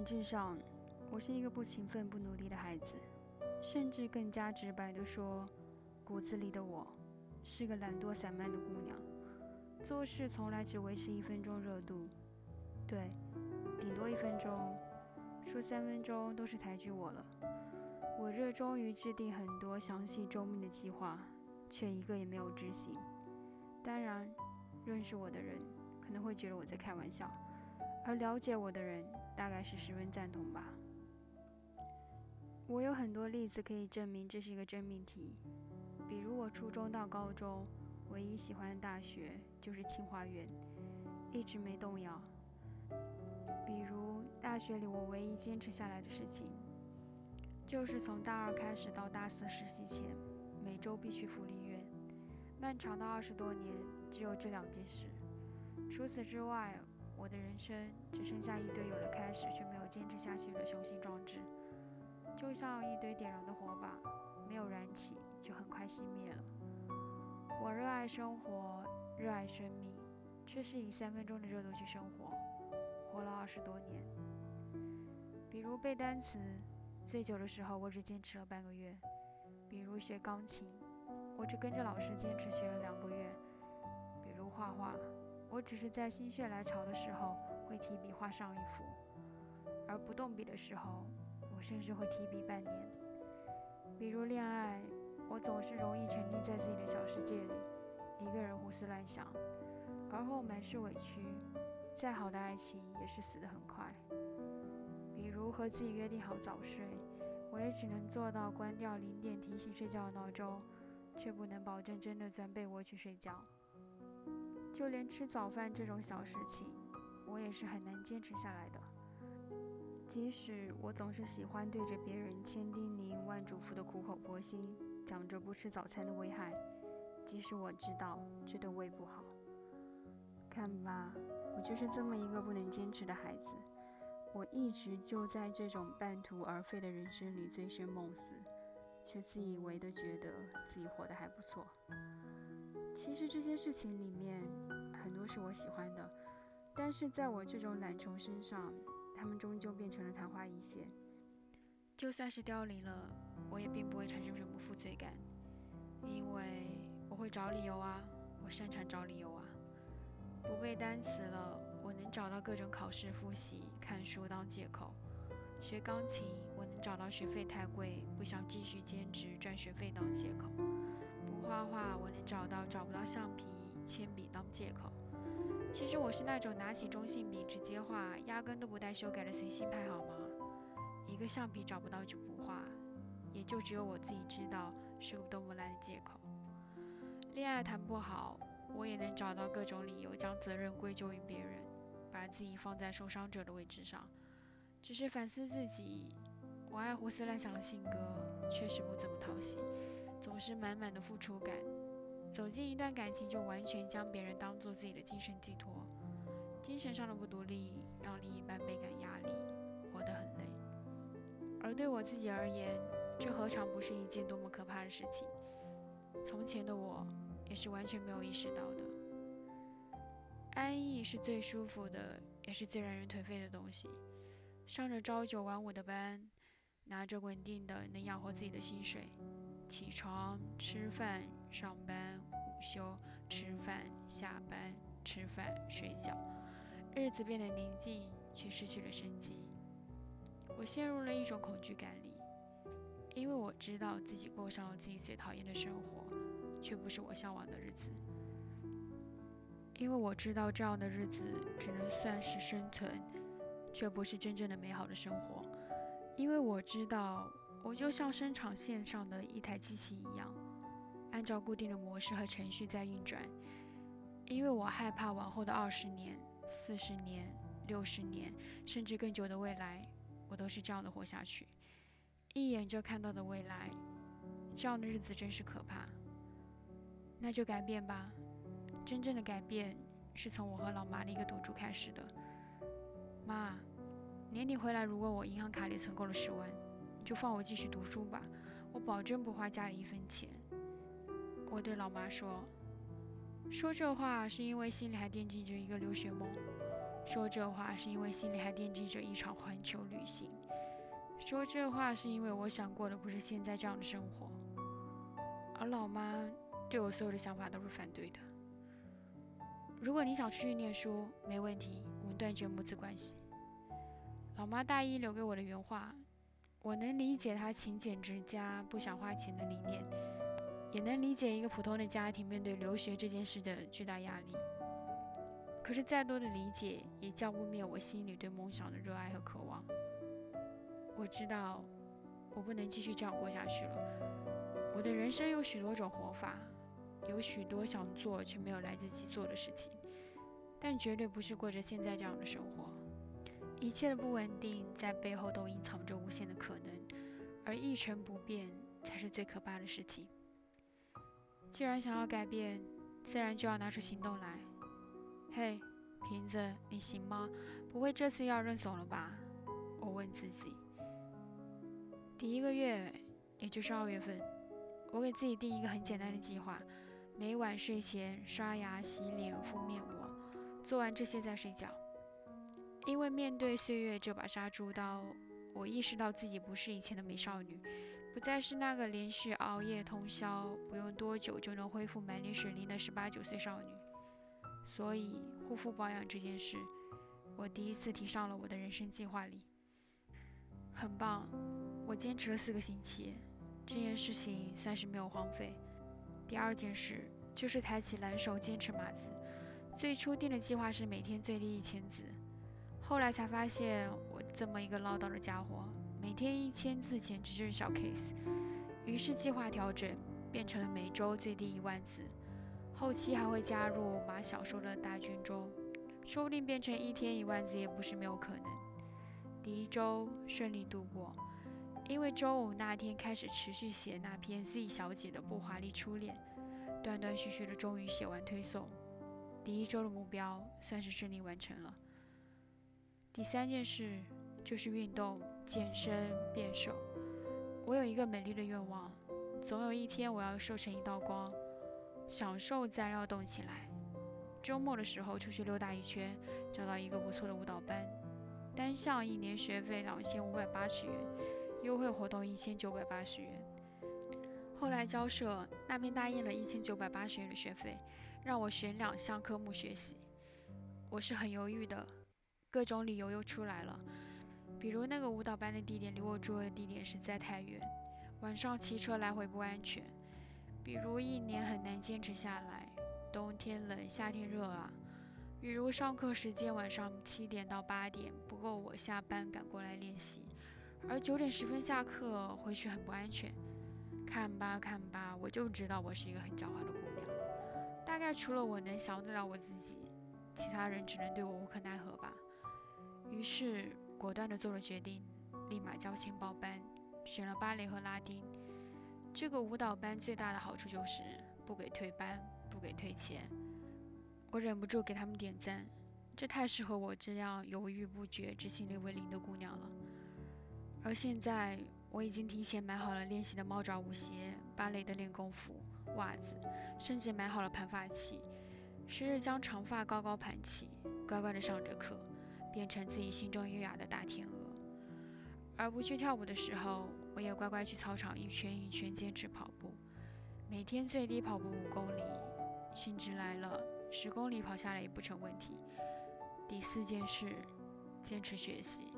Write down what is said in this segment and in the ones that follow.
本质上，我是一个不勤奋、不努力的孩子，甚至更加直白地说，骨子里的我是个懒惰散漫的姑娘，做事从来只维持一分钟热度，对，顶多一分钟，说三分钟都是抬举我了。我热衷于制定很多详细周密的计划，却一个也没有执行。当然，认识我的人可能会觉得我在开玩笑。而了解我的人，大概是十分赞同吧。我有很多例子可以证明这是一个真命题，比如我初中到高中唯一喜欢的大学就是清华园，一直没动摇。比如大学里我唯一坚持下来的事情，就是从大二开始到大四实习前，每周必去福利院。漫长的二十多年，只有这两件事。除此之外。我的人生只剩下一堆有了开始却没有坚持下去的雄心壮志，就像一堆点燃的火把，没有燃起就很快熄灭了。我热爱生活，热爱生命，却是以三分钟的热度去生活，活了二十多年。比如背单词，最久的时候我只坚持了半个月；比如学钢琴，我只跟着老师坚持学了两个月；比如画画。我只是在心血来潮的时候会提笔画上一幅，而不动笔的时候，我甚至会提笔半年。比如恋爱，我总是容易沉溺在自己的小世界里，一个人胡思乱想，而后满是委屈。再好的爱情也是死得很快。比如和自己约定好早睡，我也只能做到关掉零点提醒睡觉的闹钟，却不能保证真的钻被窝去睡觉。就连吃早饭这种小事情，我也是很难坚持下来的。即使我总是喜欢对着别人千叮咛万嘱咐的苦口婆心讲着不吃早餐的危害，即使我知道这对胃不好。看吧，我就是这么一个不能坚持的孩子。我一直就在这种半途而废的人生里醉生梦死，却自以为的觉得自己活得还不错。其实这些事情里面很多是我喜欢的，但是在我这种懒虫身上，他们终究变成了昙花一现。就算是凋零了，我也并不会产生什么负罪感，因为我会找理由啊，我擅长找理由啊。不背单词了，我能找到各种考试复习、看书当借口；学钢琴，我能找到学费太贵，不想继续兼职赚学费当借口。不画画，我能找到找不到橡皮、铅笔当借口。其实我是那种拿起中性笔直接画，压根都不带修改的随性派，好吗？一个橡皮找不到就不画，也就只有我自己知道是个多么烂的借口。恋爱谈不好，我也能找到各种理由将责任归咎于别人，把自己放在受伤者的位置上。只是反思自己，我爱胡思乱想的性格确实不怎么讨喜。总是满满的付出感，走进一段感情就完全将别人当做自己的精神寄托，精神上的不独立让另一半倍感压力，活得很累。而对我自己而言，这何尝不是一件多么可怕的事情？从前的我也是完全没有意识到的。安逸是最舒服的，也是最让人颓废的东西。上着朝九晚五的班，拿着稳定的能养活自己的薪水。起床、吃饭、上班、午休、吃饭、下班、吃饭、睡觉，日子变得宁静，却失去了生机。我陷入了一种恐惧感里，因为我知道自己过上了自己最讨厌的生活，却不是我向往的日子。因为我知道这样的日子只能算是生存，却不是真正的美好的生活。因为我知道。我就像生产线上的一台机器一样，按照固定的模式和程序在运转。因为我害怕往后的二十年、四十年、六十年，甚至更久的未来，我都是这样的活下去，一眼就看到的未来，这样的日子真是可怕。那就改变吧，真正的改变是从我和老妈的一个赌注开始的。妈，年底回来，如果我银行卡里存够了十万。你就放我继续读书吧，我保证不花家里一分钱。我对老妈说，说这话是因为心里还惦记着一个留学梦。说这话是因为心里还惦记着一场环球旅行。说这话是因为我想过的不是现在这样的生活。而老妈对我所有的想法都是反对的。如果你想出去念书，没问题，我们断绝母子关系。老妈大一留给我的原话，我能理解她勤俭持家、不想花钱的理念，也能理解一个普通的家庭面对留学这件事的巨大压力。可是再多的理解，也浇不灭我心里对梦想的热爱和渴望。我知道，我不能继续这样过下去了。我的人生有许多种活法，有许多想做却没有来得及做的事情，但绝对不是过着现在这样的生活。一切的不稳定在背后都隐藏着无限的可能，而一成不变才是最可怕的事情。既然想要改变，自然就要拿出行动来。嘿，瓶子，你行吗？不会这次要认怂了吧？我问自己。第一个月，也就是二月份，我给自己定一个很简单的计划：每晚睡前刷牙、洗脸、敷面膜，做完这些再睡觉。因为面对岁月这把杀猪刀，我意识到自己不是以前的美少女，不再是那个连续熬夜通宵，不用多久就能恢复满脸水灵的十八九岁少女。所以，护肤保养这件事，我第一次提上了我的人生计划里。很棒，我坚持了四个星期，这件事情算是没有荒废。第二件事就是抬起蓝手坚持码字，最初定的计划是每天最低一千字。后来才发现，我这么一个唠叨的家伙，每天一千字简直就是小 case。于是计划调整，变成了每周最低一万字。后期还会加入马小说的大卷轴，说不定变成一天一万字也不是没有可能。第一周顺利度过，因为周五那天开始持续写那篇 Z 小姐的不华丽初恋，断断续续的终于写完推送。第一周的目标算是顺利完成了。第三件事就是运动、健身、变瘦。我有一个美丽的愿望，总有一天我要瘦成一道光。想瘦自然要动起来。周末的时候出去溜达一圈，找到一个不错的舞蹈班，单项一年学费两千五百八十元，优惠活动一千九百八十元。后来交涉那边答应了一千九百八十元的学费，让我选两项科目学习。我是很犹豫的。各种理由又出来了，比如那个舞蹈班的地点离我住的地点实在太远，晚上骑车来回不安全；比如一年很难坚持下来，冬天冷，夏天热啊；比如上课时间晚上七点到八点不够我下班赶过来练习，而九点十分下课回去很不安全。看吧看吧，我就知道我是一个很狡猾的姑娘，大概除了我能想得了我自己，其他人只能对我无可奈何吧。于是果断地做了决定，立马交钱报班，选了芭蕾和拉丁。这个舞蹈班最大的好处就是不给退班，不给退钱。我忍不住给他们点赞，这太适合我这样犹豫不决、执行力为零的姑娘了。而现在我已经提前买好了练习的猫爪舞鞋、芭蕾的练功服、袜子，甚至买好了盘发器，时日将长发高高盘起，乖乖地上着课。变成自己心中优雅的大天鹅，而不去跳舞的时候，我也乖乖去操场一圈一圈坚持跑步，每天最低跑步五公里，兴致来了，十公里跑下来也不成问题。第四件事，坚持学习，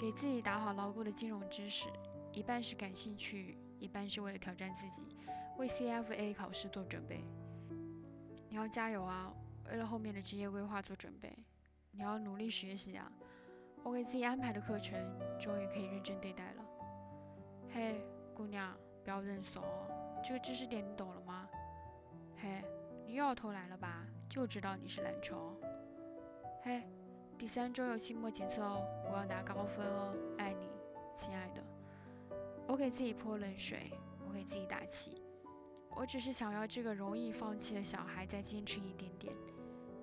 给自己打好牢固的金融知识，一半是感兴趣，一半是为了挑战自己，为 CFA 考试做准备。你要加油啊，为了后面的职业规划做准备。你要努力学习啊！我给自己安排的课程，终于可以认真对待了。嘿，姑娘，不要认怂，这个知识点你懂了吗？嘿，你又要偷懒了吧？就知道你是懒虫。嘿，第三周有期末检测哦，我要拿高分哦，爱你，亲爱的。我给自己泼冷水，我给自己打气，我只是想要这个容易放弃的小孩再坚持一点点。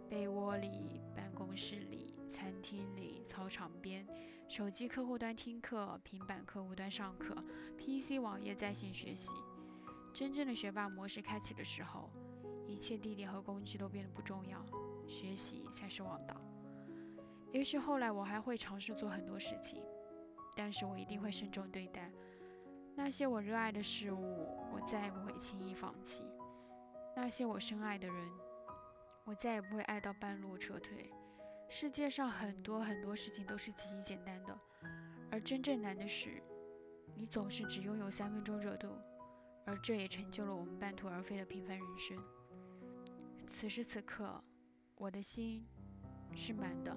被窝里。公室里、餐厅里、操场边，手机客户端听课，平板客户端上课，PC 网页在线学习。真正的学霸模式开启的时候，一切地点和工具都变得不重要，学习才是王道。也许后来我还会尝试做很多事情，但是我一定会慎重对待那些我热爱的事物，我再也不会轻易放弃。那些我深爱的人，我再也不会爱到半路撤退。世界上很多很多事情都是极其简单的，而真正难的是，你总是只拥有三分钟热度，而这也成就了我们半途而废的平凡人生。此时此刻，我的心是满的，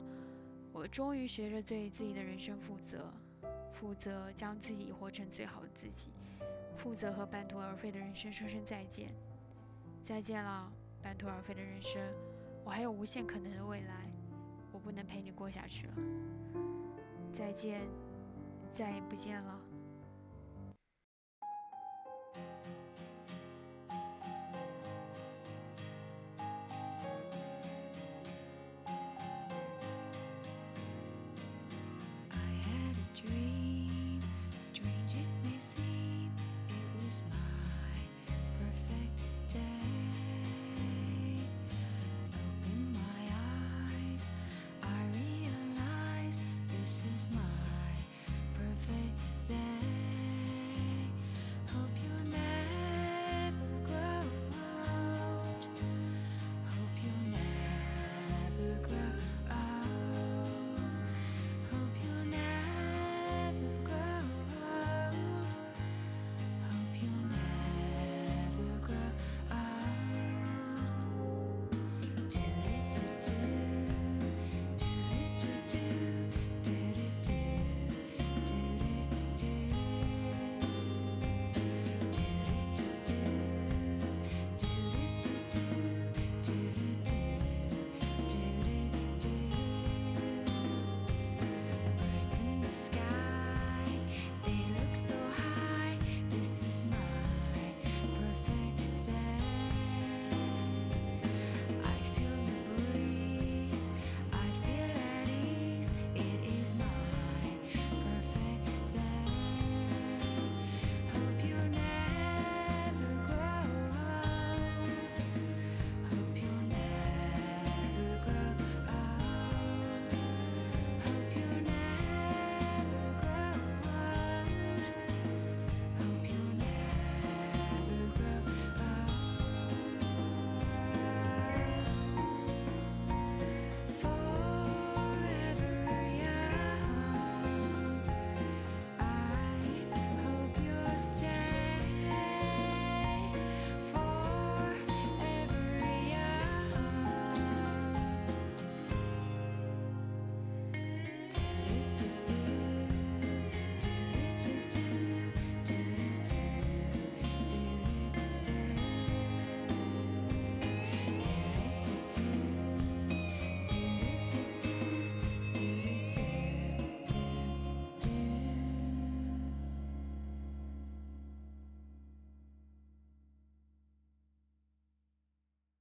我终于学着对自己的人生负责，负责将自己活成最好的自己，负责和半途而废的人生说声再见。再见了，半途而废的人生，我还有无限可能的未来，不能陪你过下去了。再见再也不见了。